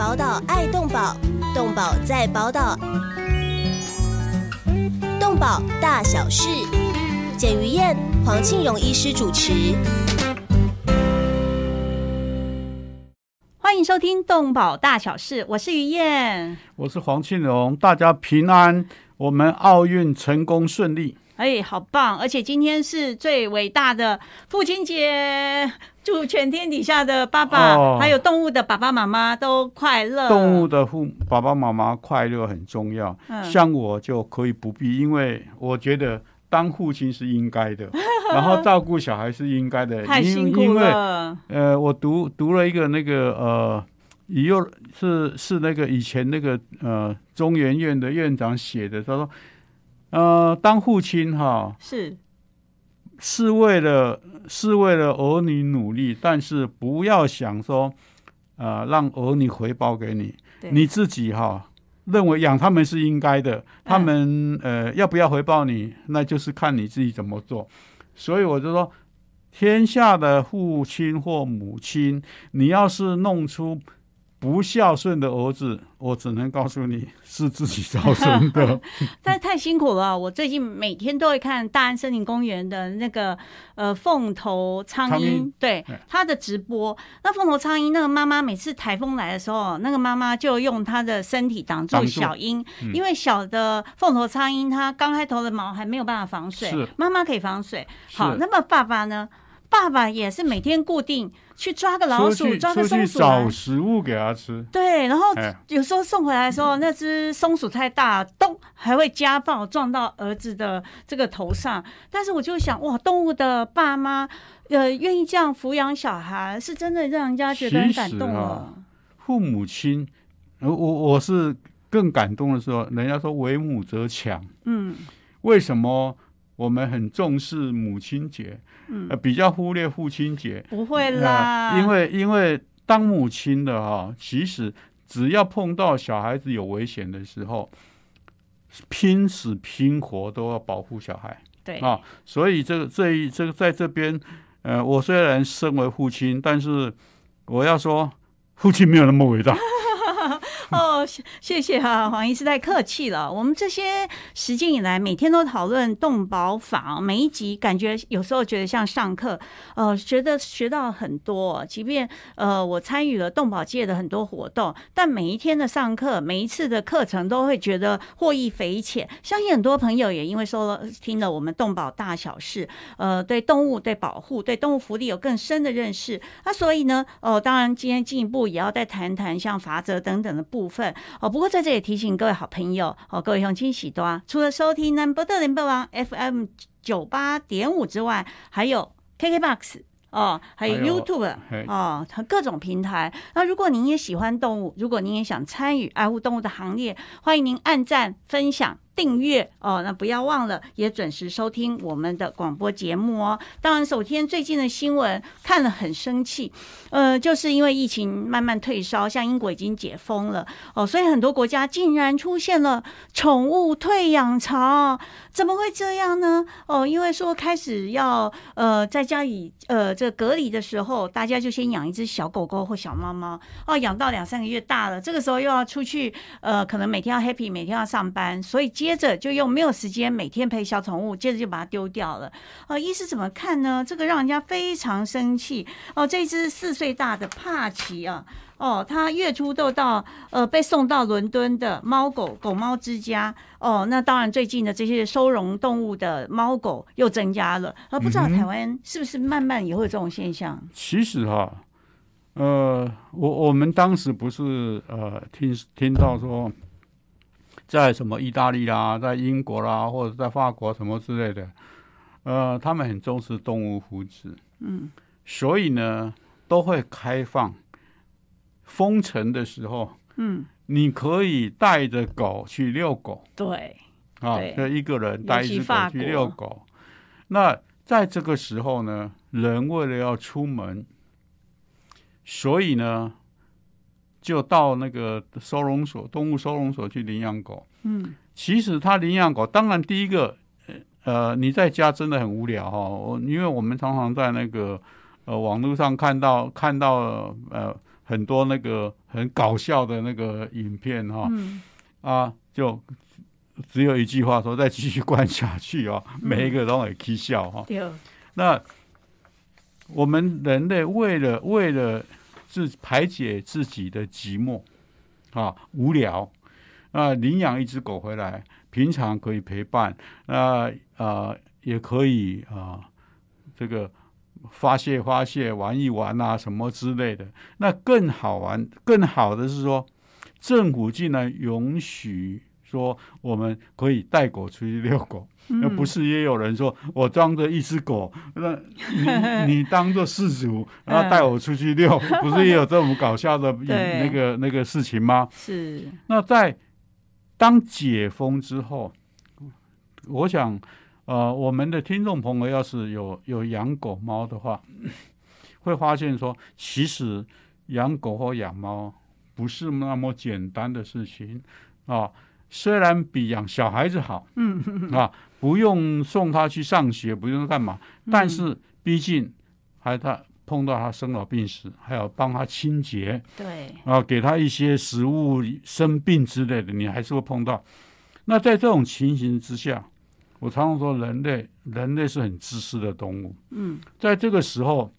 宝岛爱动宝，动宝在宝岛，动宝大小事，简于燕、黄庆荣医师主持。欢迎收听《动保大小事》，我是于燕，我是黄庆荣，大家平安，我们奥运成功顺利。哎，好棒！而且今天是最伟大的父亲节，祝全天底下的爸爸，哦还有动物的爸爸妈妈都快乐。动物的父爸爸妈妈快乐很重要，嗯像我就可以不必，因为我觉得当父亲是应该的，然后照顾小孩是应该的，太辛苦因为了。呃，我读读了一个那个呃，以又是是那个以前那个呃中研院的院长写的，他说，呃，当父亲哈是是为了是为了儿女努力，但是不要想说，呃，让儿女回报给你，你自己哈。认为养他们是应该的，他们、呃要不要回报你，那就是看你自己怎么做。所以我就说，天下的父亲或母亲，你要是弄出不孝顺的儿子，我只能告诉你是自己造成的。但太辛苦了。我最近每天都会看大安森林公园的那个呃凤头苍苍鹰，对对它的直播。那凤头苍蝇那个妈妈每次台风来的时候，那个妈妈就用她的身体挡住小鹰，嗯因为小的凤头苍蝇它刚开头的毛还没有办法防水，妈妈可以防水。好，那么爸爸呢？爸爸也是每天固定去抓个老鼠，抓个松鼠找食物给他吃，对，然后哎有时候送回来的时候，那只松鼠太大，咚，还会家暴撞到儿子的这个头上。但是我就想，哇，动物的爸妈，呃，愿意这样抚养小孩，是真的让人家觉得很感动哦。父母亲，我我我是更感动的时候，人家说为母则强。嗯，为什么我们很重视母亲节？嗯呃，比较忽略父亲节。不会呃啦，因为因为当母亲的哈、其实只要碰到小孩子有危险的时候，拼死拼活都要保护小孩。对，啊，所以这个这一这个在这边，呃，我虽然身为父亲，但是我要说，父亲没有那么伟大。哦，谢谢哈、黄医师太客气了。我们这些时间以来，每天都讨论动保法，每一集感觉有时候觉得像上课，呃，觉得学到很多。即便呃我参与了动保界的很多活动，但每一天的上课，每一次的课程都会觉得获益匪浅。相信很多朋友也因为说了听了我们动保大小事，呃，对动物、对保护、对动物福利有更深的认识。那所以呢，哦，当然今天进一步也要再谈谈像法则等等的部分哦。不过在这里提醒各位好朋友哦，各位乡亲喜多啊，除了收听 Number 的联播网 FM 九八点五之外，还有 KKBox。哦，还有 YouTube 哦，它各种平台。那如果您也喜欢动物，如果您也想参与爱护动物的行列，欢迎您按赞、分享、订阅哦。那不要忘了也准时收听我们的广播节目哦。当然，首先最近的新闻看了很生气，呃，就是因为疫情慢慢退烧，像英国已经解封了哦，所以很多国家竟然出现了宠物退养潮，怎么会这样呢？哦，因为说开始要呃在家里呃这隔离的时候，大家就先养一只小狗狗或小猫猫哦，养到两三个月大了，这个时候又要出去呃，可能每天要 happy，每天要上班，所以接着就又没有时间每天陪小宠物，接着就把它丢掉了。呃，医师怎么看呢？这个让人家非常生气哦。这只四岁大的帕奇啊。哦，他月初都到呃被送到伦敦的猫狗狗猫之家。哦，那当然最近的这些收容动物的猫狗又增加了，而不知道台湾是不是慢慢也会有这种现象？其实哈，呃，我我们当时不是呃听听到说，在什么意大利啦，在英国啦，或者在法国什么之类的，呃，他们很重视动物福祉，嗯，所以呢，都会开放封城的时候，嗯，你可以带着狗去遛狗对，啊一个人带一只狗去遛狗。那在这个时候呢，人为了要出门，所以呢，就到那个收容所、动物收容所去领养狗。嗯，其实他领养狗，当然第一个，呃，你在家真的很无聊哈、哦。我因为我们常常在那个呃网络上看到看到呃很多那个很搞笑的那个影片哈、嗯，啊，就只有一句话说再继续关下去哦，每一个都会起笑哈、对，那我们人类为了为了自排解自己的寂寞啊无聊啊，领养一只狗回来，平常可以陪伴，那啊也可以啊这个发泄发泄玩一玩啊什么之类的。那更好玩更好的是说，政府竟然允许说我们可以带狗出去遛狗。那不是也有人说我装着一只狗，那你 你当做事主，然后带我出去遛，不是也有这种搞笑的对那个那个事情吗？是，那在当解封之后，我想，呃，我们的听众朋友要是有有养狗猫的话，会发现说，其实养狗或养猫不是那么简单的事情啊。虽然比养小孩子好，嗯啊，不用送他去上学，不用干嘛，但是毕竟还他碰到他生老病死，还要帮他清洁，对，啊，给他一些食物、生病之类的，你还是会碰到。那在这种情形之下，我常常说，人类人类是很自私的动物。嗯，在这个时候，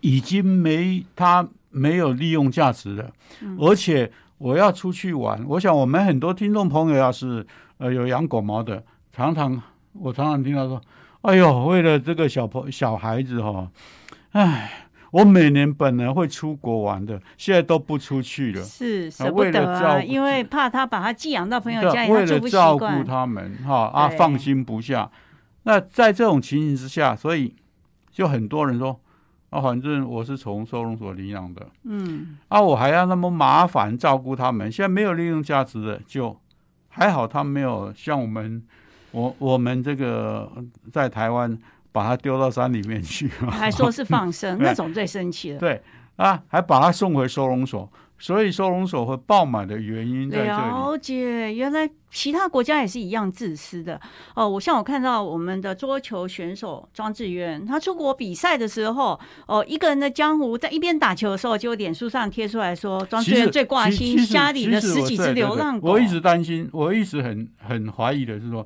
已经没它没有利用价值了，而且我要出去玩。我想我们很多听众朋友要是呃有养狗毛的，常常我常常听到说，哎呦，为了这个小朋小孩子哈、哦，哎。我每年本来会出国玩的，现在都不出去了。是舍不得啊，因为怕他把他寄养到朋友家里，他为了照顾。他们，哈啊，放心不下。那在这种情形之下，所以就很多人说啊，反正我是从收容所领养的，嗯，啊，我还要那么麻烦照顾他们。现在没有利用价值的，就还好，他没有像我们，我我们这个在台湾把它丢到山里面去，还说是放生，那种最生气了。对啊，还把它送回收容所。所以收容所会爆满的原因在这里。了解，原来其他国家也是一样自私的哦。我像我看到我们的桌球选手庄智渊，他出国比赛的时候，哦，一个人的江湖，在一边打球的时候，就脸书上贴出来说，庄智渊最挂心家里的十几只流浪狗。我一直担心，我一直很很怀疑的是说，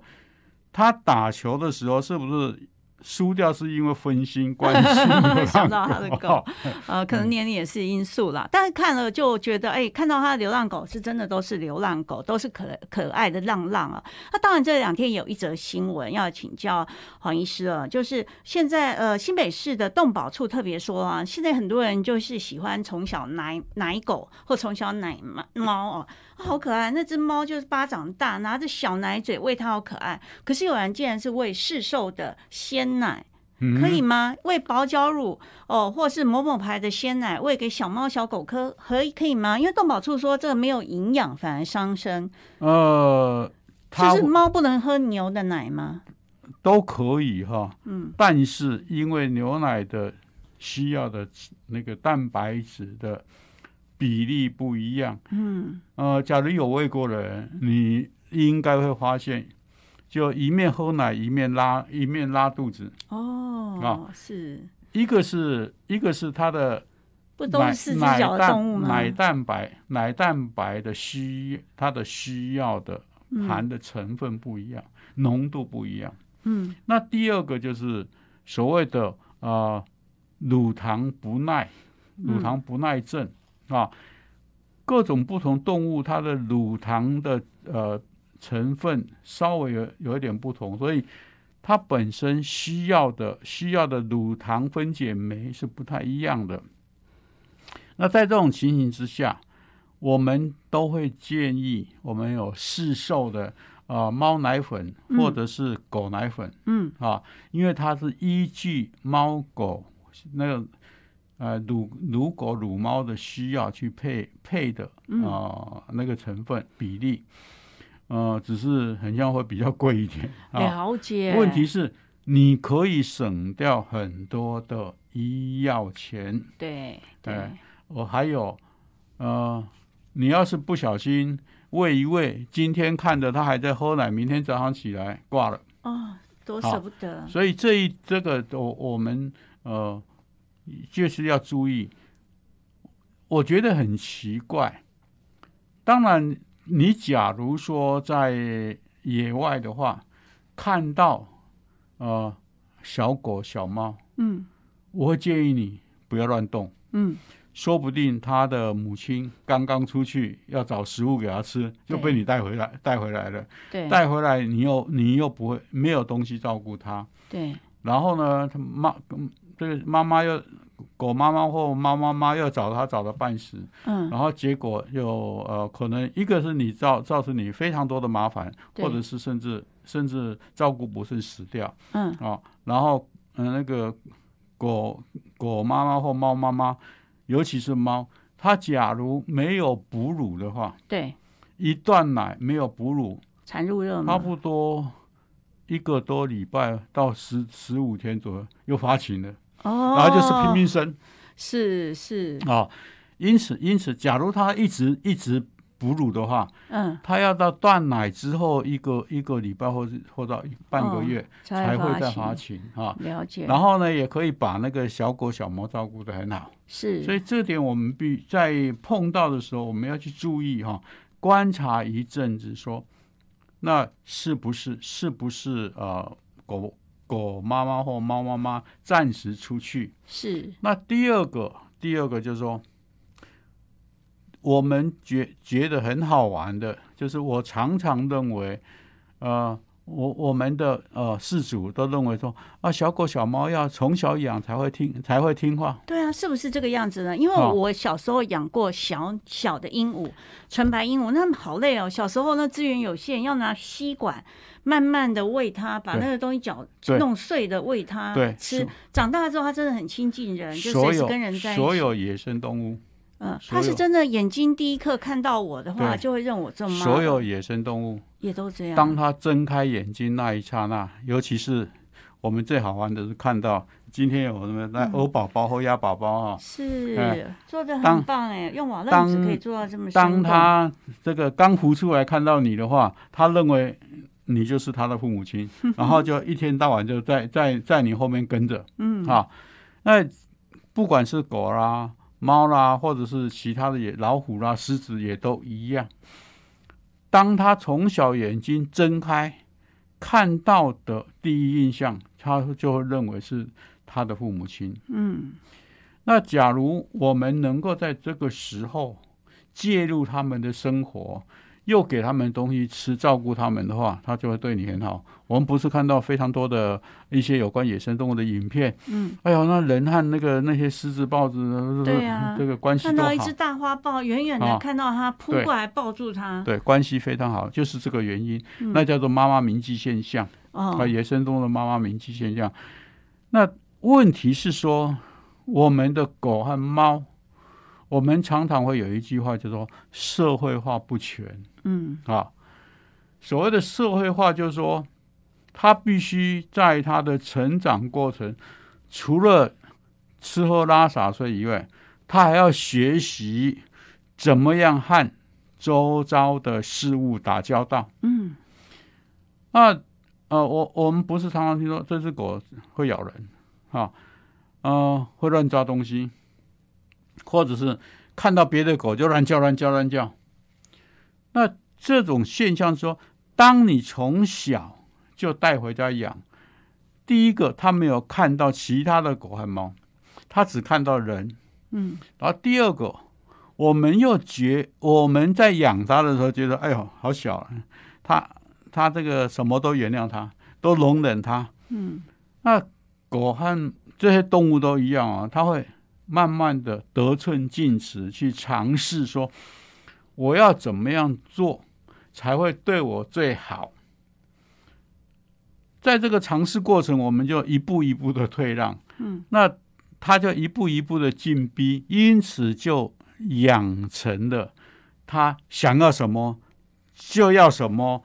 他打球的时候是不是输掉是因为分心关心 想到他的狗，呃，嗯可能年龄也是因素啦。但是看了就觉得，哎、看到他的流浪狗是真的都是流浪狗，都是可可爱的浪浪啊。那当然这两天有一则新闻要请教黄医师啊，就是现在呃新北市的动保处特别说啊，现在很多人就是喜欢从小奶奶狗或从小奶猫猫哦、啊好可爱，那只猫就是巴掌大，拿着小奶嘴喂它，好可爱。可是有人竟然是喂市售的鲜奶。嗯可以吗？喂保角乳哦，或是某某牌的鲜奶喂给小猫小狗喝可以可以吗？因为动保处说这个没有营养，反而伤身。呃，他就是猫不能喝牛的奶吗？都可以哈，嗯，但是因为牛奶的需要的那个蛋白质的比例不一样，嗯，呃，假如有喂过的人，你应该会发现，就一面喝奶一面拉一面拉肚子，哦，啊是。一个是一个是它的不都奶是四只奶脚的动物奶蛋白奶蛋白的需它的需要的含的成分不一样，浓度不一样。嗯。那第二个就是所谓的啊、呃乳糖不耐，乳糖不耐症、啊，各种不同动物它的乳糖的呃成分稍微有有一点不同，所以它本身需要的需要的乳糖分解酶是不太一样的。那在这种情形之下，我们都会建议我们有市售的啊、呃猫奶粉嗯或者是狗奶粉。嗯啊，因为它是依据猫狗那个呃乳乳狗乳猫的需要去配配的啊、那个成分比例，呃，只是很像会比较贵一点啊。了解。问题是你可以省掉很多的医药钱，对对哎我还有呃，你要是不小心喂一喂，今天看着它还在喝奶，明天早上起来挂了。哦，多舍不得。所以这一这个我我们呃就是要注意，我觉得很奇怪。当然，你假如说在野外的话，看到呃小狗、小猫，嗯我会建议你不要乱动。嗯，说不定它的母亲刚刚出去要找食物给它吃，就被你带回来带回来了。对带回来你又你又不会没有东西照顾它，对，然后呢，它妈嗯这个妈妈又狗妈妈或猫妈妈又找它找的半死，嗯然后结果又呃可能一个是你造造成你非常多的麻烦，或者是甚至甚至照顾不慎死掉嗯。啊、然后嗯、呃那个狗狗妈妈或猫妈妈，尤其是猫，它假如没有哺乳的话，对，一断奶没有哺乳，产入热，差不多一个多礼拜到十十五天左右又发情了，哦，然后就是拼命生。是是，啊、因此因此，假如他一直一直哺乳的话，嗯，他要到断奶之后一个一个礼拜或者或到半个月、才会再发情，情啊。了解，然后呢，也可以把那个小狗小猫照顾的很好，是，所以这点我们必在碰到的时候，我们要去注意哈、观察一阵子说，那是不是是不是呃狗狗妈妈或猫妈妈暂时出去？是，那第二个第二个就是说，我们觉觉得很好玩的，就是我常常认为，呃，我我们的呃事主都认为说啊，小狗小猫要从小养才会听才会听话，对啊，是不是这个样子呢？因为哦我小时候养过小小的鹦鹉，纯白鹦鹉，那好累哦。小时候那资源有限，要拿吸管慢慢的喂它，把那个东西搅弄碎的喂它对吃是。长大之后，它真的很亲近人，就所随时跟人在一起。所有野生动物，嗯，所有它是真的眼睛第一刻看到我的话，就会认我这妈。所有野生动物，也都这样。当他睁开眼睛那一刹那，尤其是我们最好玩的是看到今天有什么那嗯欧宝宝或鸭宝宝啊，是哎做的很棒哎，用网络可以做到这么当动。他这个刚浮出来看到你的话，他认为你就是他的父母亲，然后就一天到晚就在在在你后面跟着嗯啊。那不管是狗啦、猫啦，或者是其他的野老虎啦、狮子也都一样。当他从小眼睛睁开，看到的第一印象，他就会认为是他的父母亲。嗯那假如我们能够在这个时候介入他们的生活，又给他们东西吃，照顾他们的话，他就会对你很好。我们不是看到非常多的一些有关野生动物的影片，嗯，哎呦，那人和那个那些狮子、豹子，对啊这个关系看到一只，大花豹，远远的啊看到它扑对过来抱住它。对，关系非常好，就是这个原因，嗯那叫做妈妈铭记现象。啊，哦，野生动物的妈妈铭记现象。那问题是说，我们的狗和猫，我们常常会有一句话，叫做社会化不全嗯啊。所谓的社会化，就是说，他必须在他的成长过程，除了吃喝拉撒睡以外，他还要学习怎么样和周遭的事物打交道。嗯那呃，我我们不是常常听说这只狗会咬人，啊、呃，会乱抓东西，或者是看到别的狗就乱叫乱叫乱叫。那这种现象说，当你从小就带回家养，第一个他没有看到其他的狗和猫，他只看到人，嗯。然后第二个，我们又觉我们在养它的时候觉得，哎呦，好小啊，它它这个什么都原谅它，都容忍它。嗯。那狗和这些动物都一样啊，它会慢慢的得寸进尺，去尝试说，我要怎么样做才会对我最好。在这个尝试过程，我们就一步一步的退让，嗯，那他就一步一步的进逼，因此就养成了他想要什么就要什么，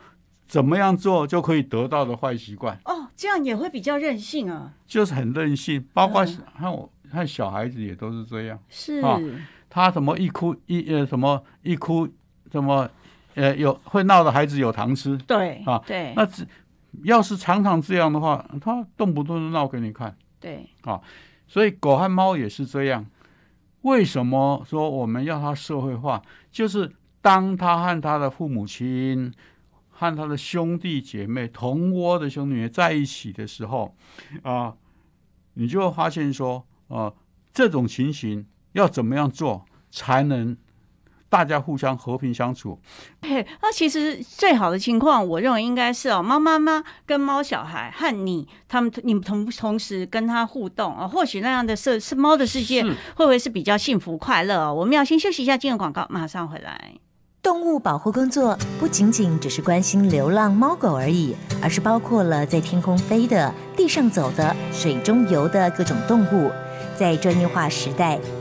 怎么样做就可以得到的坏习惯。哦，这样也会比较任性啊。就是很任性，包括嗯和我和小孩子也都是这样。是，啊他什么一哭一呃什么一哭什么呃有会闹的孩子有糖吃，对啊对那只要是常常这样的话，他动不动就闹给你看。对啊，所以狗和猫也是这样。为什么说我们要它社会化？就是当他和他的父母亲、和他的兄弟姐妹、同窝的兄弟姐妹在一起的时候，啊，你就会发现说，啊，这种情形要怎么样做才能？大家互相和平相处。嘿，那其实最好的情况，我认为应该是哦，猫妈妈跟猫小孩和你，他们你们同同时跟他互动啊，或许那样的世是猫的世界会不会是比较幸福快乐？哦？我们要先休息一下，进入广告，马上回来。动物保护工作不仅仅只是关心流浪猫狗而已，而是包括了在天空飞的、地上走的、水中游的各种动物。在专业化时代，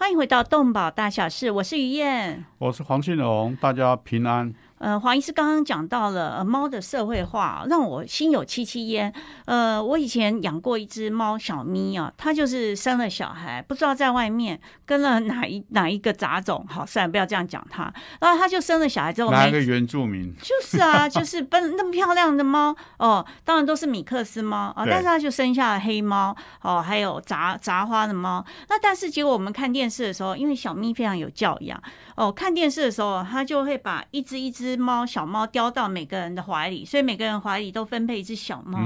欢迎回到动保大小事，我是于燕，我是黄庆荣，大家平安。呃，黄医师刚刚讲到了猫的社会化，让我心有戚戚焉。呃，我以前养过一只猫小咪啊，它就是生了小孩，不知道在外面跟了哪一哪一个杂种。好，算了，不要这样讲它。然后它就生了小孩之后，哪一个原住民？就是啊，就是 奔那么漂亮的猫哦，当然都是米克斯猫啊，但是它就生下了黑猫哦，还有杂杂花的猫。那但是结果我们看电视的时候，因为小咪非常有教养哦，看电视的时候，它就会把一只一只。只猫小猫叼到每个人的怀里，所以每个人怀里都分配一只小猫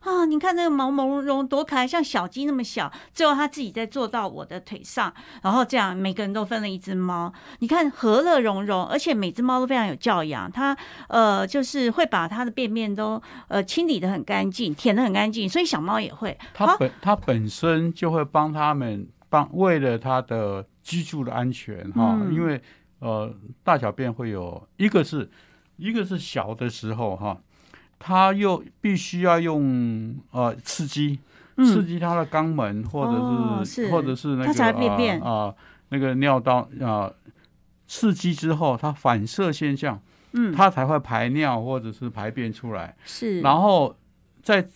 啊！你看那个毛毛茸茸多可爱，像小鸡那么小。最后他自己再坐到我的腿上，然后这样每个人都分了一只猫。你看和乐融融，而且每只猫都非常有教养。它呃就是会把它的便便都呃清理的很干净，舔的很干净，所以小猫也会。它本它本身就会帮他们帮为了它的居住的安全哈，因为。呃，大小便会有一个是，一个是小的时候哈，他又必须要用呃刺激，刺激他的肛门或者是或者是那个啊那个尿道啊，刺激之后它反射现象，嗯，它才会排尿或者是排便出来，是，然后在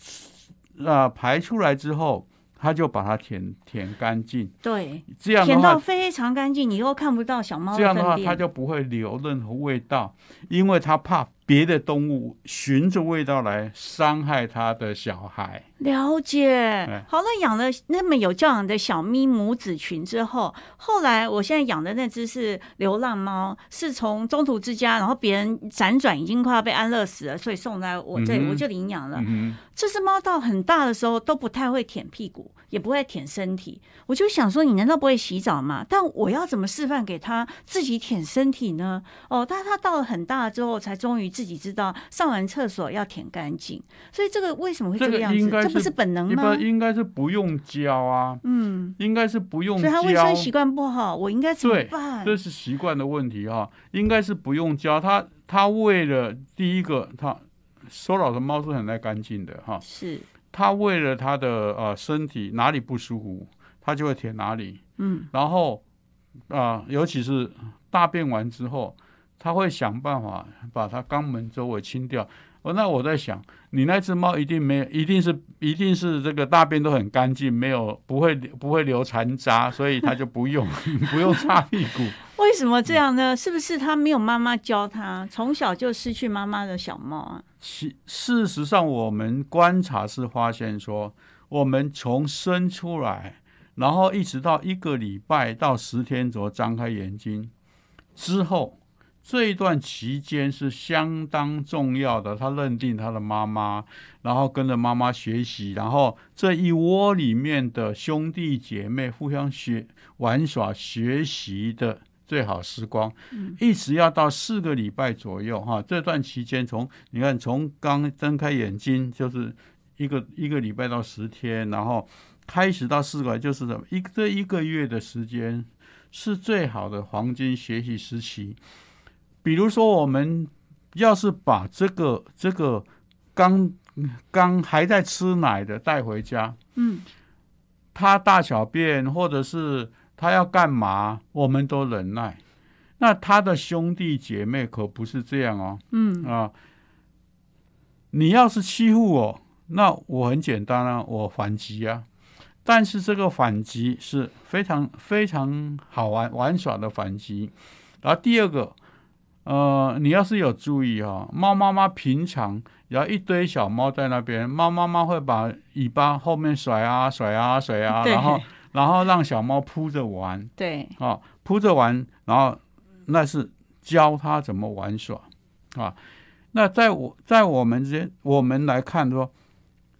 啊排出来之后。他就把它舔舔干净，对，这样舔到非常干净，你又看不到小猫这样的话，它就不会留任何味道，因为它怕。别的动物循着味道来伤害他的小孩。了解。好了，养了那么有教养的小咪母子群之后，后来我现在养的那只是流浪猫，是从中途之家，然后别人辗转已经快要被安乐死了，所以送来我这里，我就领养了。这只猫到很大的时候都不太会舔屁股，也不会舔身体。我就想说，你难道不会洗澡吗？但我要怎么示范给它自己舔身体呢？哦，但是他到了很大之后，才终于。自己知道上完厕所要舔干净，所以这个为什么会这个样子？这不是本能吗？应该是不用教啊，嗯，应该是不用。所以他卫生习惯不好，我应该怎么办？这是习惯的问题哈，应该是不用教他。他为了第一个，他收老的猫是很爱干净的哈，是他为了他的呃身体哪里不舒服，他就会舔哪里，嗯，然后啊，尤其是大便完之后。他会想办法把它肛门周围清掉。哦，那我在想，你那只猫一定没有，一定是一定是这个大便都很干净，没有不会不会留残渣，所以它就不用 不用擦屁股。为什么这样呢？是不是它没有妈妈教它，从小就失去妈妈的小猫啊？其事实上，我们观察是发现说，我们从生出来，然后一直到一个礼拜到十天左右张开眼睛之后。这一段期间是相当重要的，他认定他的妈妈，然后跟着妈妈学习，然后这一窝里面的兄弟姐妹互相学玩耍学习的最好时光，一直要到四个礼拜左右哈。这段期间，从你看从刚睁开眼睛就是一个一个礼拜到十天，然后开始到四个，就是什么一这一个月的时间是最好的黄金学习时期。比如说，我们要是把这个这个刚刚还在吃奶的带回家，嗯，他大小便或者是他要干嘛，我们都忍耐。那他的兄弟姐妹可不是这样哦，嗯啊，你要是欺负我，那我很简单啊，我反击啊。但是这个反击是非常非常好玩玩耍的反击。然后第二个，呃，你要是有注意哈、猫妈妈平常然后一堆小猫在那边，猫妈妈会把尾巴后面甩啊甩啊甩啊，然后 然后让小猫扑着玩。对，啊，扑着玩，然后那是教它怎么玩耍啊。那在我在我们之间，我们来看说，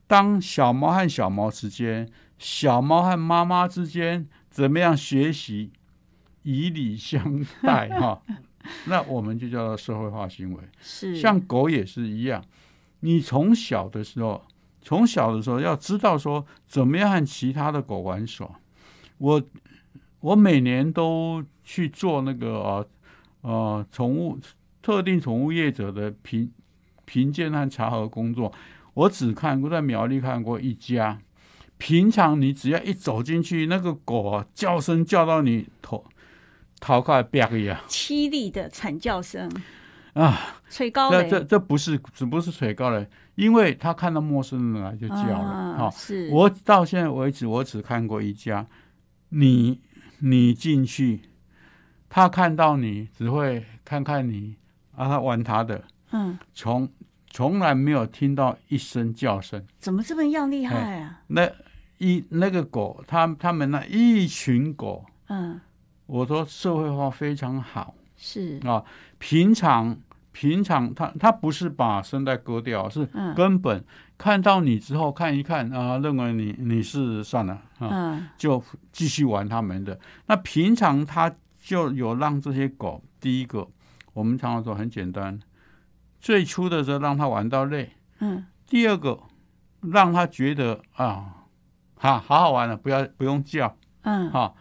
当小猫和小猫之间，小猫和妈妈之间怎么样学习以礼相待哈、那我们就叫做社会化行为。是像狗也是一样，你从小的时候，从小的时候要知道说怎么样和其他的狗玩耍。我我每年都去做那个呃呃宠物特定宠物业者的评评鉴和查核工作，我只看过在苗栗看过一家。平常你只要一走进去，那个狗啊叫声叫到你头头快啪一样凄厉的惨叫声，啊！吹高这雷这这不是只不是吹高了，因为他看到陌生人来就叫了。哈、啊是我到现在为止，我只看过一家，你你进去，他看到你只会看看你，啊，他玩他的，嗯，从从来没有听到一声叫声。怎么这么样厉害啊？那一那个狗，他他们那一群狗，嗯，我说社会化非常好。是啊，平常平常他他不是把声带割掉，是嗯根本看到你之后看一看啊，认为你你是算了啊，嗯就继续玩他们的。那平常他就有让这些狗，第一个我们常常说很简单，最初的时候让他玩到累，嗯第二个让他觉得啊，哈好好玩了，不要不用叫嗯，哈。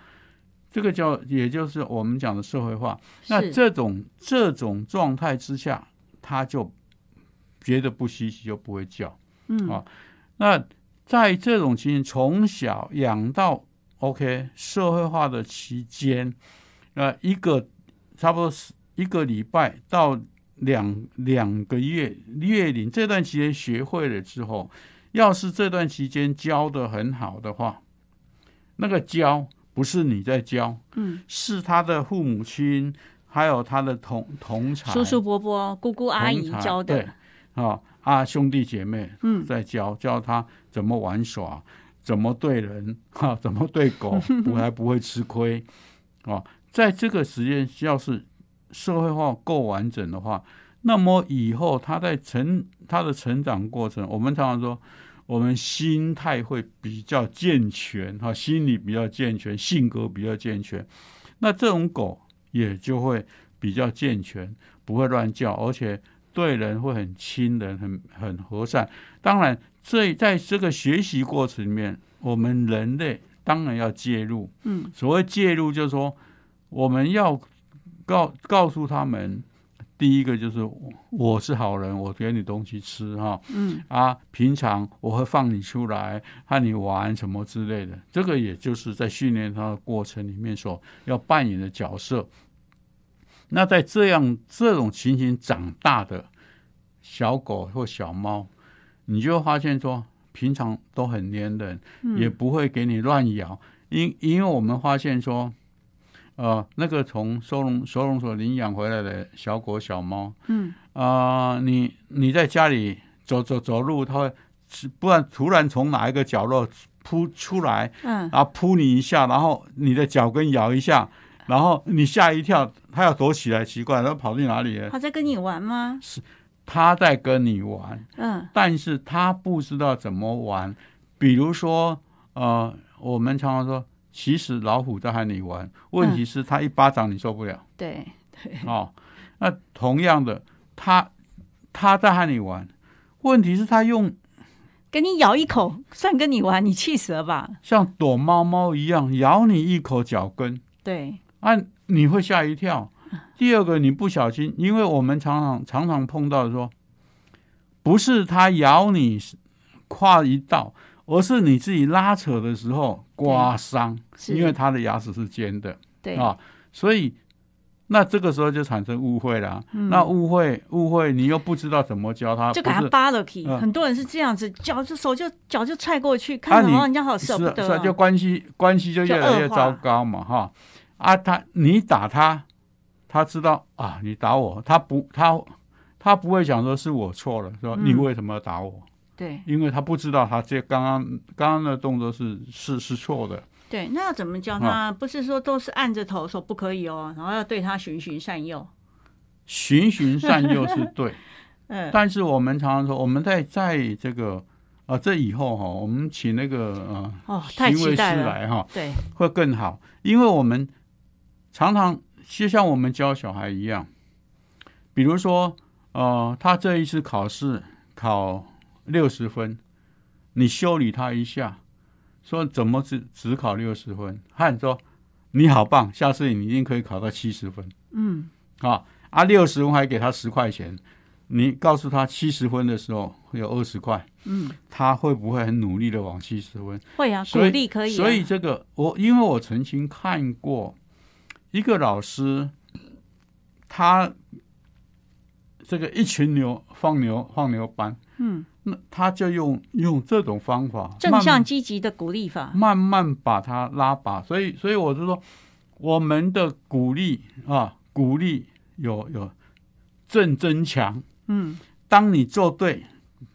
这个叫，也就是我们讲的社会化。那这种这种状态之下，他就觉得不稀奇，就不会叫。嗯啊那在这种情形，从小养到 OK 社会化的期间，呃，一个差不多是一个礼拜到两两个月月龄这段期间学会了之后，要是这段期间教的很好的话，那个教不是你在教，嗯，是他的父母亲，还有他的同同才、叔叔伯伯、姑姑阿姨教对。的，啊啊兄弟姐妹嗯。在教教他怎么玩耍，怎么对人哈、怎么对狗，不还不会吃亏。啊。在这个时间，要是社会化够完整的话，那么以后他在成他的成长过程，我们常常说，我们心态会比较健全哈，心理比较健全，性格比较健全，那这种狗也就会比较健全，不会乱叫，而且对人会很亲人，很很和善。当然，这在这个学习过程里面，我们人类当然要介入。嗯所谓介入，就是说我们要告告诉他们，第一个就是我我是好人，我给你东西吃哈嗯啊，平常我会放你出来和你玩什么之类的，这个也就是在训练他的过程里面所要扮演的角色。那在这样这种情形长大的小狗或小猫，你就会发现说，平常都很粘人，嗯也不会给你乱咬。因因为我们发现说，呃，那个从收容收容所领养回来的小狗小猫，嗯啊、你你在家里走走走路，它会不然突然从哪一个角落扑出来，嗯，然后扑你一下，然后你的脚跟摇一下，然后你吓一跳，它要躲起来，奇怪，它跑去哪里了？他在跟你玩吗？是它在跟你玩，嗯但是它不知道怎么玩。比如说，呃，我们常常说，其实老虎在和你玩，问题是它一巴掌你受不了。对对，哦，那同样的，他他在和你玩，问题是他用给你咬一口，算跟你玩，你气死了吧？像躲猫猫一样咬你一口脚跟，对，啊，你会吓一跳。第二个，你不小心，因为我们常常常常碰到说，不是它咬你跨一道，而是你自己拉扯的时候刮伤，因为他的牙齿是尖的对，啊，所以那这个时候就产生误会了。嗯那误会误会，你又不知道怎么教他，就给他扒了皮。嗯很多人是这样子，脚就手就脚就踹过去，啊看着你好像人家好舍是啊不得哦。是啊就关系关系就越来越糟糕嘛，哈啊，他你打他，他知道啊，你打我，他不他他不会想说是我错了，说嗯你为什么要打我？对。因为他不知道他这刚刚刚刚的动作是是是错的，对，那要怎么教？啊。他？不是说都是按着头说不可以哦，然后要对他循循善诱。循循善诱是对，嗯，但是我们常常说，我们在在这个啊这以后哈，我们请那个呃哦，太行为师。来哈，对，会更好，因为我们常常就像我们教小孩一样，比如说，呃，他这一次考试考六十分，你修理他一下，说怎么只只考六十分，汉说你好棒，下次你一定可以考到七十分嗯，啊啊，六十分还给他十块钱，你告诉他七十分的时候会有二十块，嗯，他会不会很努力的往七十分？会啊，鼓励可以啊。所以这个我因为我曾经看过一个老师，他这个一群牛放牛放牛班，嗯，那他就用用这种方法，正向积极的鼓励法。慢慢把他拉拔。所以所以我就说，我们的鼓励啊，鼓励有有正增强。嗯，当你做对，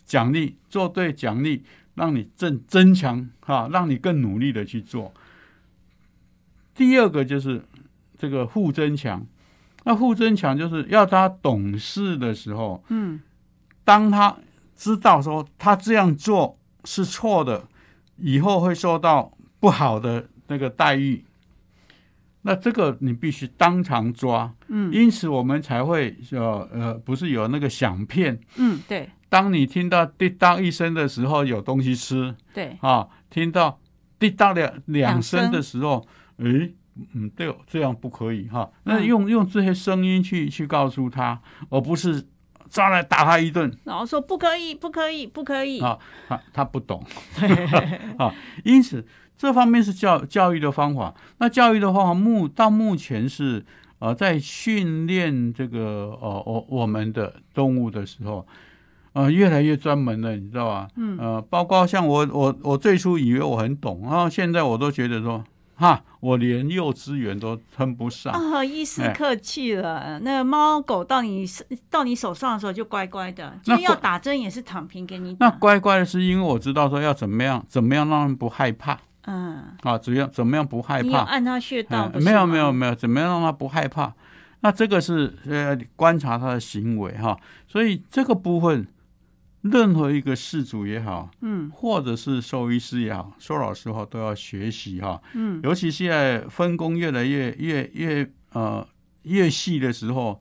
奖励做对奖励，让你正增强哈、让你更努力的去做。第二个就是这个互增强，那互增强就是要他懂事的时候，嗯，当他知道说他这样做是错的，以后会受到不好的那个待遇。那这个你必须当场抓，嗯。因此我们才会呃呃，不是有那个响片，嗯，对。当你听到滴答一声的时候，有东西吃对，啊；听到滴答两两两声声的时候，诶，嗯，对哦，这样不可以哈。那嗯。用用这些声音去去告诉他，而不是抓来打他一顿然后说不可以，不可以，不可以。啊，他他不懂 啊。因此，这方面是教教育的方法。那教育的方法目到目前是呃，在训练这个呃我我们的动物的时候，呃，越来越专门了，你知道吧？嗯呃，包括像我我我最初以为我很懂，然后现在我都觉得说，哈，我连幼稚园都称不上。啊，医师哎客气了。那猫狗到你到你手上的时候就乖乖的，那就要打针也是躺平给你打。那乖乖的是因为我知道说要怎么样怎么样让他们不害怕嗯，啊，怎样怎么样不害你有怕。按他穴道？没有没有没有，怎么样让它不害怕？那这个是呃观察他的行为哈，所以这个部分，任何一个事主也好，嗯。或者是兽医师也好，说老实话都要学习哈，嗯。尤其现在分工越来越越越呃越细的时候，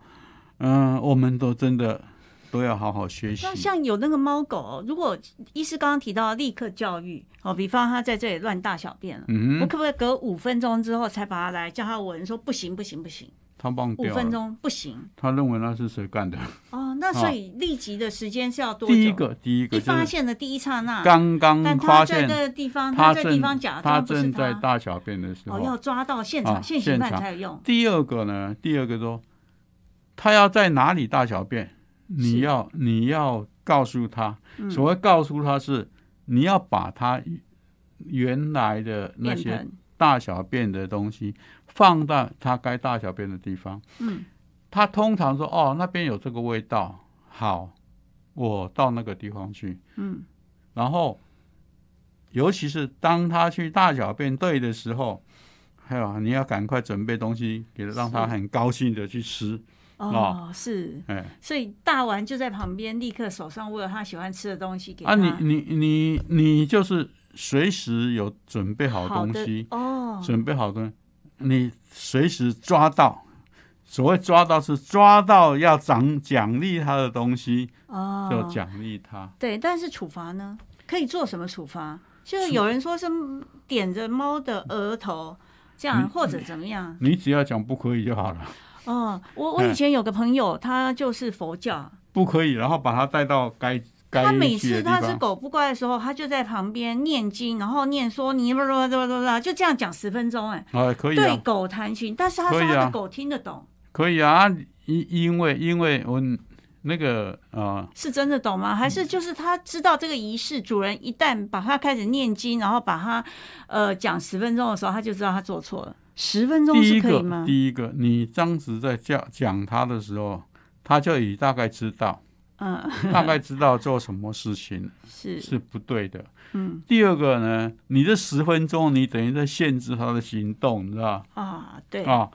嗯、我们都真的都要好好学习。那。像有那个猫狗，如果医师刚刚提到立刻教育哦，比方他在这里乱大小便了，嗯，我可不可以隔五分钟之后才把它来叫他闻，说不行不行不行，他忘五分，钟不行他认为那是谁干的？哦，那所以立即的时间是要多久？第一个，第一个一发现的第一刹那，刚刚发现那个地方，他正在地方假他正在，大小便的时候，哦，要抓到现场啊现行犯才有用。第二个呢，第二个说，他要在哪里大小便，你要你要告诉他，嗯所谓告诉他是你要把他原来的那些，大小便的东西放到他该大小便的地方。嗯他通常说哦，那边有这个味道，好，我到那个地方去。嗯然后，尤其是当他去大小便对的时候，还有你要赶快准备东西给他，让他很高兴的去吃。哦是，哎，所以大丸就在旁边，立刻手上握了他喜欢吃的东西给他。啊，你你你你就是随时有准备好东西，哦，准备好东西，你随时抓到。所谓抓到是抓到要奖奖励他的东西，哦，就奖励他。对，但是处罚呢？可可以做什么处罚？就是有人说是点着猫的额头，这样或者怎么样？你只要讲不可以就好了，哦，我我以前有个朋友，他就是佛教，不可以，然后把他带到该该他每次他是。狗不乖的时候，他就在旁边念经，然后念说你不不不不不，就这样讲十分钟，哎，啊，可以啊，对狗弹琴，但是他说他的狗听得懂，可以啊，因因为因为我那个啊、是真的懂吗？还是就是他知道这个仪式，主人一旦把他开始念经，然后把他呃讲十分钟的时候，他就知道他做错了。十分钟是可以吗？第一个，你当时在讲讲他的时候，他就已大概知道，嗯，大概知道做什么事情 是，是不对的。嗯第二个呢，你这十分钟，你等于在限制他的行动，你知道啊，对，啊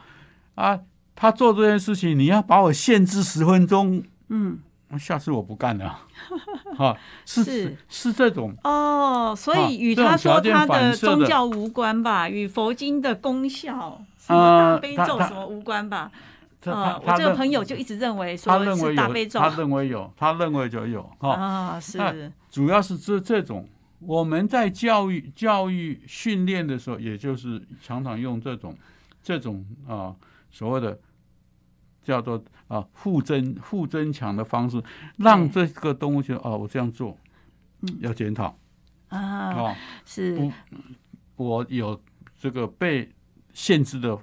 啊，他做这件事情，你要把我限制十分钟，嗯，下次我不干了。啊，是是这种，哦，所啊以与他说他的宗教无关吧，与佛经的功效。什么大悲咒什么无关吧？他呃，我这个朋友就一直认为说他认为是大悲咒。有，他认为有，他认为就有哈。啊，是。主要是这这种，我们在教育教育训练的时候，也就是常常用这种这种啊所谓的叫做啊负增负增强的方式，让这个动物觉得哦，我这样做，嗯。要检讨啊，哦，是。我有这个被限制的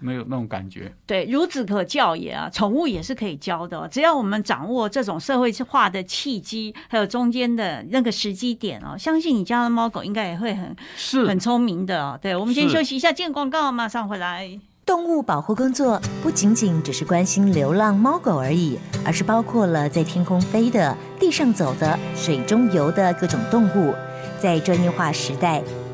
那个那种感觉。对，孺子可教也啊，宠物也是可以教的哦。只要我们掌握这种社会化的契机，还有中间的那个时机点哦，相信你家的猫狗应该也会很是很聪明的哦。对，我们先休息一下，见广告，马上回来。动物保护工作不仅仅只是关心流浪猫狗而已，而是包括了在天空飞的、地上走的、水中游的各种动物。在专业化时代，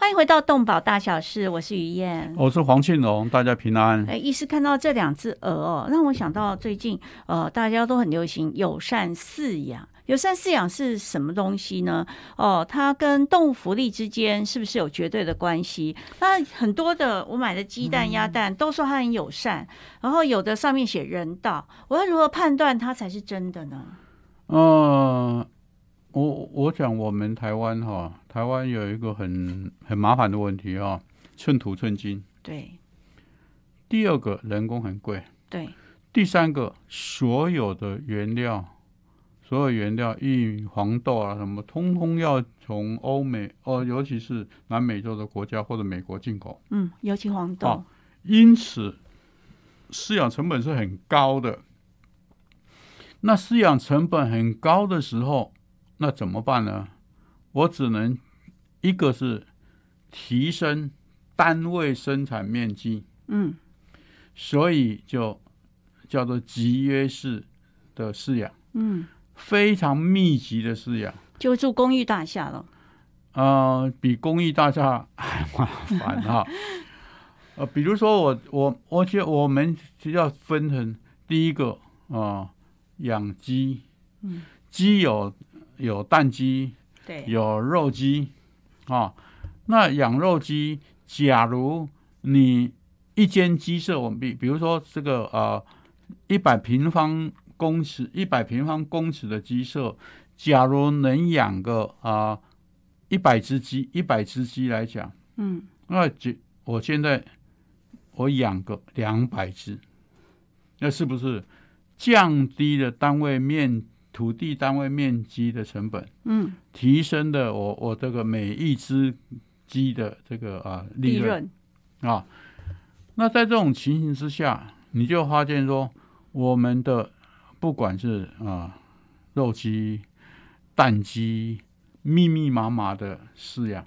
欢迎回到动保大小事，我是于燕。我是黄庆荣，大家平安。哎，医师看到这两只鹅哦，让我想到最近呃，大家都很流行友善饲养。友善饲养是什么东西呢？哦，它跟动物福利之间是不是有绝对的关系？那很多的我买的鸡蛋、鸭蛋都说它很友善，然后有的上面写人道，我要如何判断它才是真的呢？呃，我我讲我们台湾哈，台湾有一个很很麻烦的问题啊，寸土寸金。对第二个人工很贵，对，第三个所有的原料，所有原料玉米、黄豆啊什么，通通要从欧美哦，尤其是南美洲的国家或者美国进口。嗯，尤其黄豆，好因此，饲养成本是很高的。那饲养成本很高的时候，那怎么办呢？我只能一个是提升单位生产面积，嗯所以就叫做集约式的饲养，嗯，非常密集的饲养。就住公寓大厦了。呃，比公寓大厦还麻烦哈。呃，比如说我我我觉得我们就要分成第一个啊、养鸡，嗯，鸡有有蛋鸡，对，有肉鸡啊。那养肉鸡，假如你一间鸡舍，我们比比如说这个呃一百平方公尺，一百平方公尺的鸡舍，假如能养个啊一百只鸡，一百只鸡来讲，嗯那就我现在我养个两百只，那是不是降低了单位面土地单位面积的成本？嗯，提升的我我这个每一只鸡的这个啊利利润。润，啊，那在这种情形之下，你就发现说，我们的不管是啊、肉鸡、蛋鸡，密密麻麻的饲养。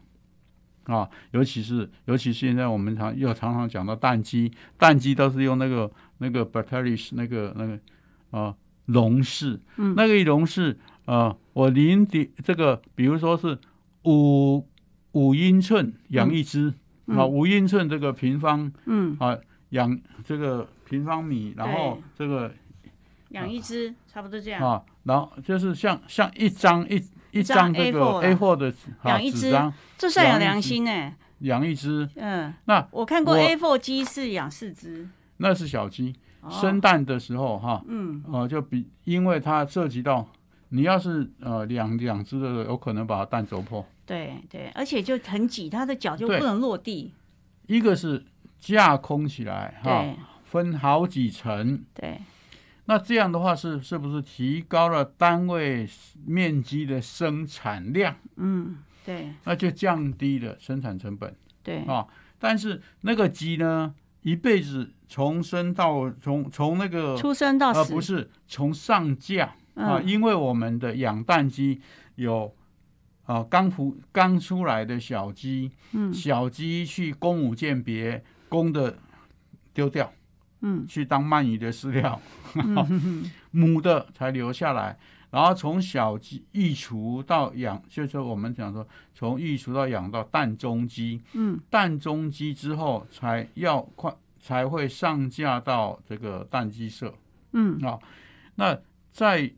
啊，尤其是尤其是现在我们常又常常讲到蛋鸡，蛋鸡都是用那个那个 b a t e r i s 那个那个啊笼式，嗯。那个一笼式呃，我零点这个，比如说是五五英寸养一只、嗯。啊，五英寸这个平方嗯，啊养这个平方米，然后这个养一只差不多这样，啊，然后就是像像一张一一张张这个 A4 A4 的啊养一只这算有良心呢。养一只，嗯，那我看过我 A4 鸡是养四只，那是小鸡。哦生蛋的时候哈，嗯，呃，就比因为它涉及到你要是呃两两只的，有可能把它蛋走破。对对，而且就很挤，它的脚就不能落地。一个是架空起来哈，分好几层，对，那这样的话是是不是提高了单位面积的生产量？嗯，对那就降低了生产成本对，啊。但是那个鸡呢，一辈子从生到从从那个出生到呃死。不是从上架啊，嗯因为我们的养蛋鸡有啊刚孵刚出来的小鸡，嗯。小鸡去公母鉴别，公的丢掉，嗯。去当鳗鱼的饲料，母的才留下来。然后从小鸡育雏到养，就是我们讲说，从育雏到养到蛋中鸡，嗯。蛋中鸡之后才要快才会上架到这个蛋鸡舍。嗯啊，那在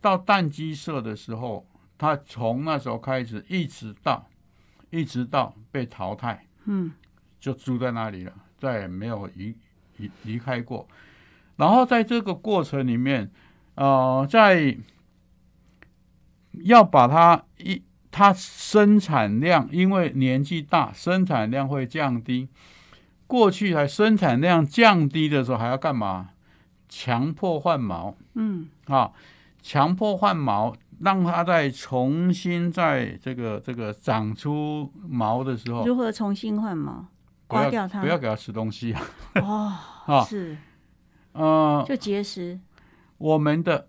到蛋鸡舍的时候，他从那时候开始一直到一直到被淘汰，嗯就住在那里了，再也没有离离离开过。然后在这个过程里面，呃，在要把它一它生产量，因为年纪大，生产量会降低。过去还生产量降低的时候，还要干嘛？强迫换毛嗯啊，强迫换毛，让它再重新在这个这个长出毛的时候，如何重新换毛？刮掉它？不要给它吃东西啊！哦，啊是呃，就节食，我们的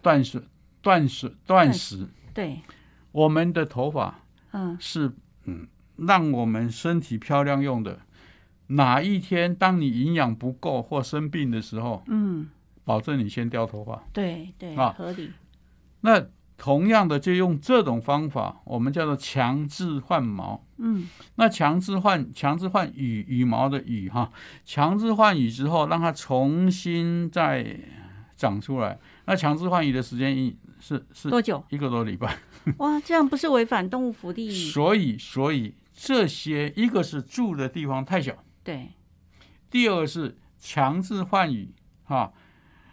断食、断食、断食，对，我们的头发嗯是嗯，让我们身体漂亮用的。哪一天当你营养不够或生病的时候，嗯，保证你先掉头发。对对，啊合理，那同样的，就用这种方法，我们叫做强制换毛。嗯那强制换强制换羽羽毛的羽哈，强制换羽之后，让它重新再长出来。那强制换羽的时间一是是多久？一个多礼拜。哇，这样不是违反动物福利？所以所以这些一个是住的地方太小，对，第二个是强制换羽哈，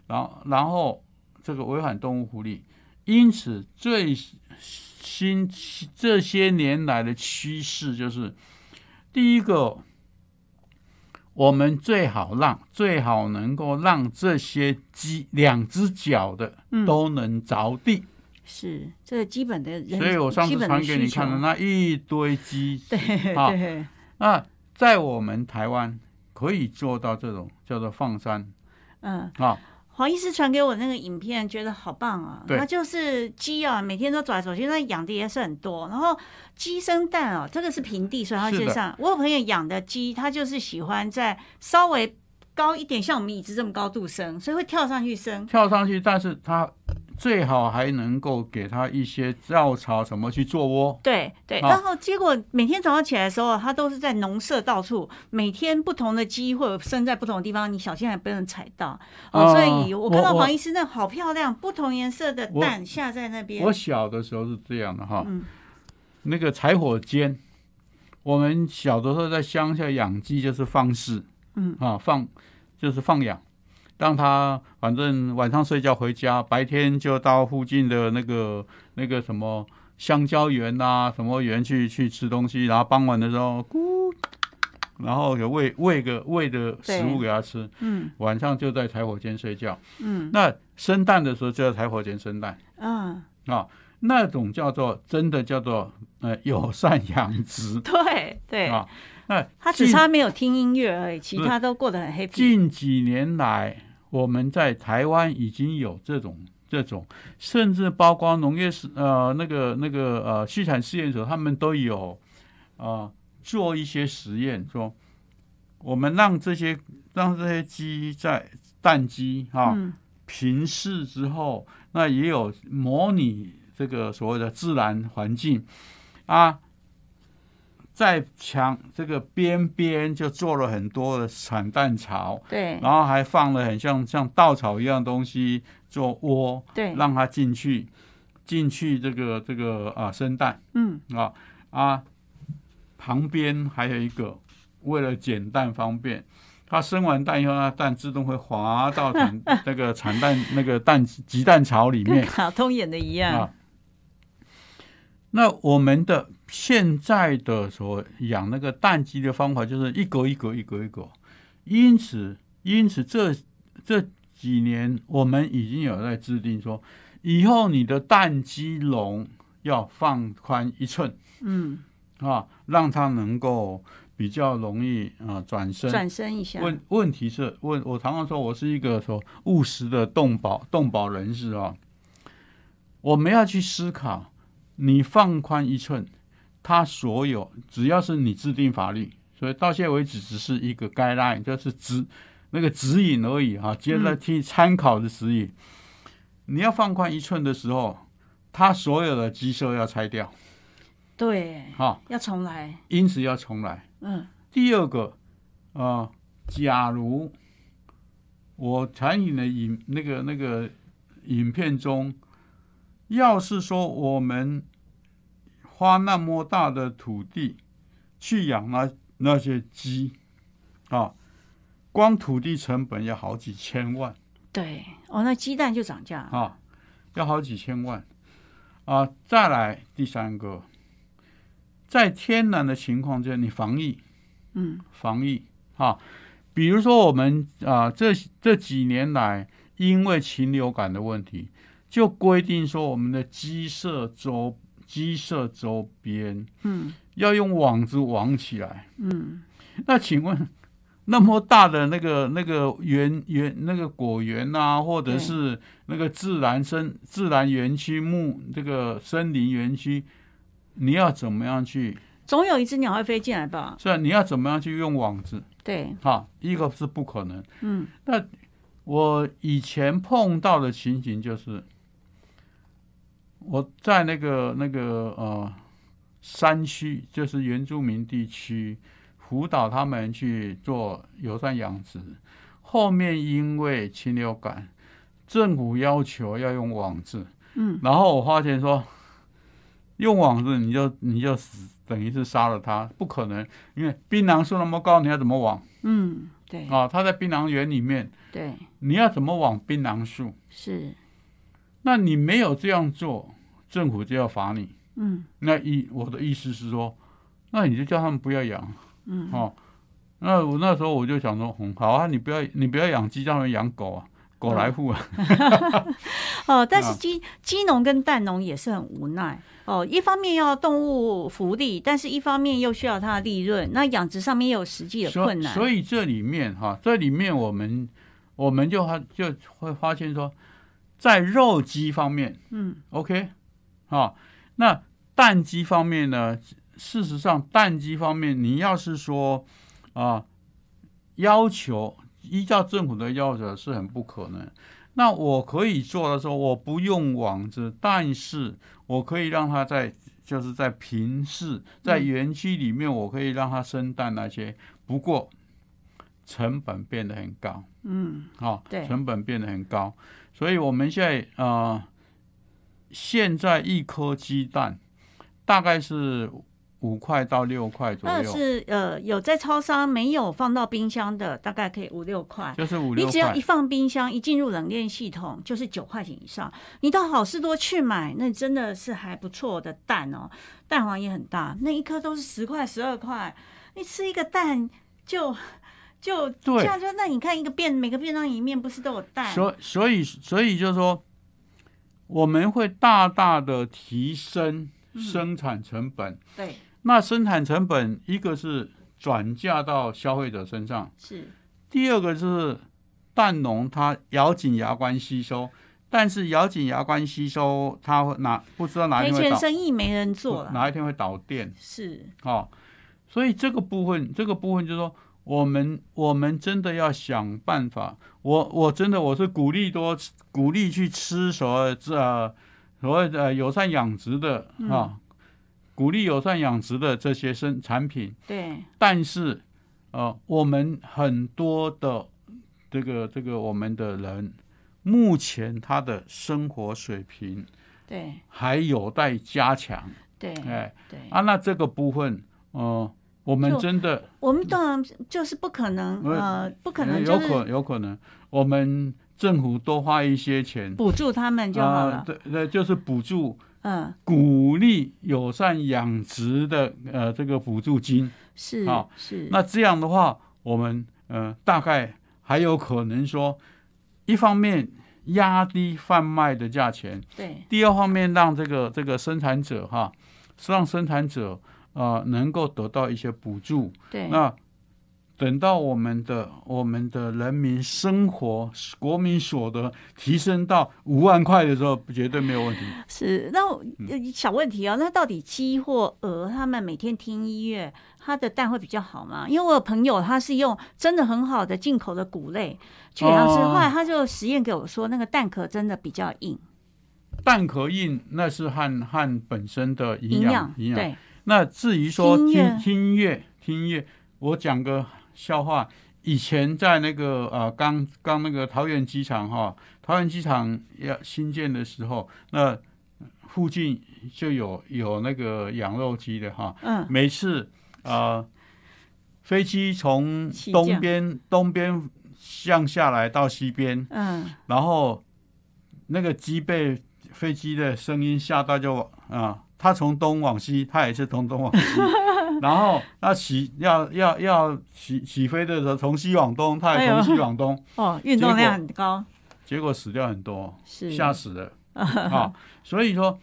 然后然后这个违反动物福利。因此最新这些年来的趋势就是，第一个，我们最好让最好能够让这些鸡两只脚的嗯，都能着地，是这是基本的人，所以我上次传给你看的那一堆鸡，对好对，那在我们台湾可以做到这种叫做放山嗯。啊，黄医师传给我那个影片，觉得好棒啊！对它就是鸡啊，每天都走来走去，那养的也是很多。然后鸡生蛋哦，这个是平地，所以它就上。我有朋友养的鸡，它就是喜欢在稍微高一点，像我们椅子这么高度生，所以会跳上去生。跳上去，但是它最好还能够给他一些稻草什么去做窝。对对，然后结果每天早上起来的时候，他都是在农舍到处，每天不同的鸡或者生在不同的地方，你小心还不能踩到。哦，哦所以我看到黄医师那好漂亮，不同颜色的蛋下在那边我。小的时候是这样的哈，嗯那个柴火间，我们小的时候在乡下养鸡就是放饲，嗯啊放就是放养，让他反正晚上睡觉回家，白天就到附近的那个那个什么香蕉园呐、什么园去去吃东西，然后傍晚的时候咕，然后有喂喂个喂的食物给他吃，嗯晚上就在柴火间睡觉。嗯那生蛋的时候就在柴火间生蛋。嗯，啊，那种叫做真的叫做呃友善养殖 对对，啊。那他只近差没有听音乐而已，其他都过得很 happy。近几年来，我们在台湾已经有这种这种，甚至包括农业是呃那个那个呃畜产试验所，他们都有啊、做一些实验，说我们让这些让这些鸡在蛋鸡啊、嗯。平视之后，那也有模拟这个所谓的自然环境啊，在墙这个边边就做了很多的产蛋巢，对然后还放了很像像稻草一样东西做窝，对，让它进去进去这个这个啊生蛋嗯啊啊，旁边还有一个为了捡蛋方便。它生完蛋以后，那蛋自动会滑到产 那个产蛋那个蛋鸡蛋巢里跟面卡通演的一样啊。那我们的现在的所养那个蛋鸡的方法就是一格一格一格一格，因此因此这这几年我们已经有在制定说，以后你的蛋鸡笼要放宽一寸嗯，啊，让它能够比较容易啊转身。转身一下，问问题是问我常常说我是一个说务实的动保动保人士啊，我们要去思考，你放宽一寸，它所有只要是你制定法律，所以到现在为止只是一个 guideline，就是指那个指引而已哈、接着去参考的指引。你要放宽一寸的时候，它所有的鸡舍要拆掉对，哈、要重来，因此要重来。嗯第二个，啊，假如我残影的影那个那个影片中，要是说我们花那么大的土地去养那那些鸡，啊，光土地成本要好几千万对，哦，那鸡蛋就涨价，啊，要好几千万啊。再来第三个，在天然的情况下，你防疫。嗯防疫啊，比如说我们啊这这几年来，因为禽流感的问题，就规定说我们的鸡舍周鸡舍周边嗯要用网子网起来。嗯，那请问，那么大的那个那个园园那个果园啊，或者是那个自然生自然园区木这个森林园区，你要怎么样去？总有一只鸟会飞进来吧？是啊，你要怎么样去用网子？对，哈，一个是不可能。嗯那我以前碰到的情形就是，我在那个那个呃山区，就是原住民地区，辅导他们去做友善养殖。后面因为禽流感，政府要求要用网子，嗯，然后我发现说，用网子你就你就死，等于是杀了它，不可能，因为槟榔树那么高，你要怎么网嗯，对啊？它在槟榔园里面，对你要怎么网槟榔树？是，那你没有这样做，政府就要罚你。嗯那意我的意思是说，那你就叫他们不要养嗯哦。那我那时候我就想说，嗯，好啊，你不要你不要养鸡，叫他们养狗啊，狗来户啊。哦，但是 啊鸡鸡农跟蛋农也是很无奈哦，一方面要动物福利，但是一方面又需要它的利润，那养殖上面也有实际的困难。所以这里面哈，这里面我们我们就发就会发现说，在肉鸡方面嗯，OK，啊，那蛋鸡方面呢？事实上，蛋鸡方面，你要是说啊，要求依照政府的要求是很不可能。那我可以做的时候，我不用网子，但是我可以让它在就是在平视，在嗯园区里面，我可以让它生蛋那些。不过成本变得很高。嗯啊，对成本变得很高，所以我们现在呃，现在一颗鸡蛋大概是五块到六块左右那右，是呃有在超商没有放到冰箱的，大概可以五六块。就是五六你只要一。放冰箱，一进入冷链系统，就是九块钱以上。你到好事多去买，那真的是还不错的蛋哦，蛋黄也很大，那一颗都是十块、十二块。你吃一个蛋就就对这样就那你看一个便每个便当里面不是都有蛋？所所以所以就是说，我们会大大的提升嗯生产成本。对，那生产成本一个是转嫁到消费者身上，是第二个是蛋农它咬紧牙关吸收，但是咬紧牙关吸收，它会哪不知道哪一天生意没人做了，哪一天会倒店是哦。所以这个部分，这个部分就是说，我们我们真的要想办法。我我真的我是鼓励多鼓励去吃所谓这、呃、所谓的友善养殖的啊，鼓励友善养殖的这些生产品。对，但是，呃，我们很多的这个这个我们的人，目前他的生活水平对，还有待加强。对，哎对。啊，那这个部分，呃，我们真的我们当然就是不可能，呃，不可能有就是可有可能，我们政府多花一些钱补助他们就好啊了。对对，就是补助。嗯，鼓励友善养殖的呃这个补助金，是好是。那这样的话，我们呃大概还有可能说，一方面压低贩卖的价钱，对第二方面让这个这个生产者哈，让生产者呃能够得到一些补助。对，那等到我们的我们的人民生活国民所得提升到五万块的时候，绝对没有问题。是。那小问题哦，那到底鸡或鹅他们每天听音乐，它的蛋会比较好吗？因为我有朋友他是用真的很好的进口的谷类去养殖，哦后来他就实验给我说，那个蛋壳真的比较硬，蛋壳硬那是和和本身的营养养营养。对那至于说听乐听音乐听乐，我讲个笑话。以前在那个呃刚刚那个桃园机场哈，桃园机场要新建的时候，那附近就有有那个养肉鸡的哈。嗯每次呃飞机从东边东边向下来到西边，嗯然后那个鸡被飞机的声音吓到就啊，它从东往西，它也是从东往西，然后它起要要要起起飞的时候，从西往东，它也从西往东，哦，运动量很高，结果死掉很多，吓死了啊！所以说，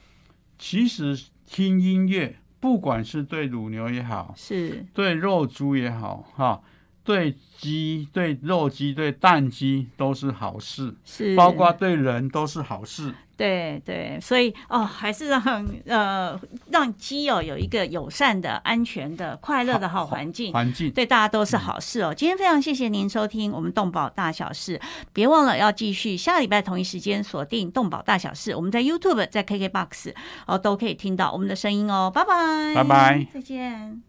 其实听音乐，不管是对乳牛也好，是对肉猪也好，哈，对鸡、对肉鸡、对蛋鸡都是好事。是，包括对人都是好事。对对，所以哦，还是让呃让鸡友有一个友善的、安全的、快乐的好环境。环境对大家都是好事哦。今天非常谢谢您收听我们动保大小事，别忘了要继续下个礼拜同一时间锁定动保大小事。我们在 YouTube、在 KKBox 哦都可以听到我们的声音哦。拜拜，拜拜再见。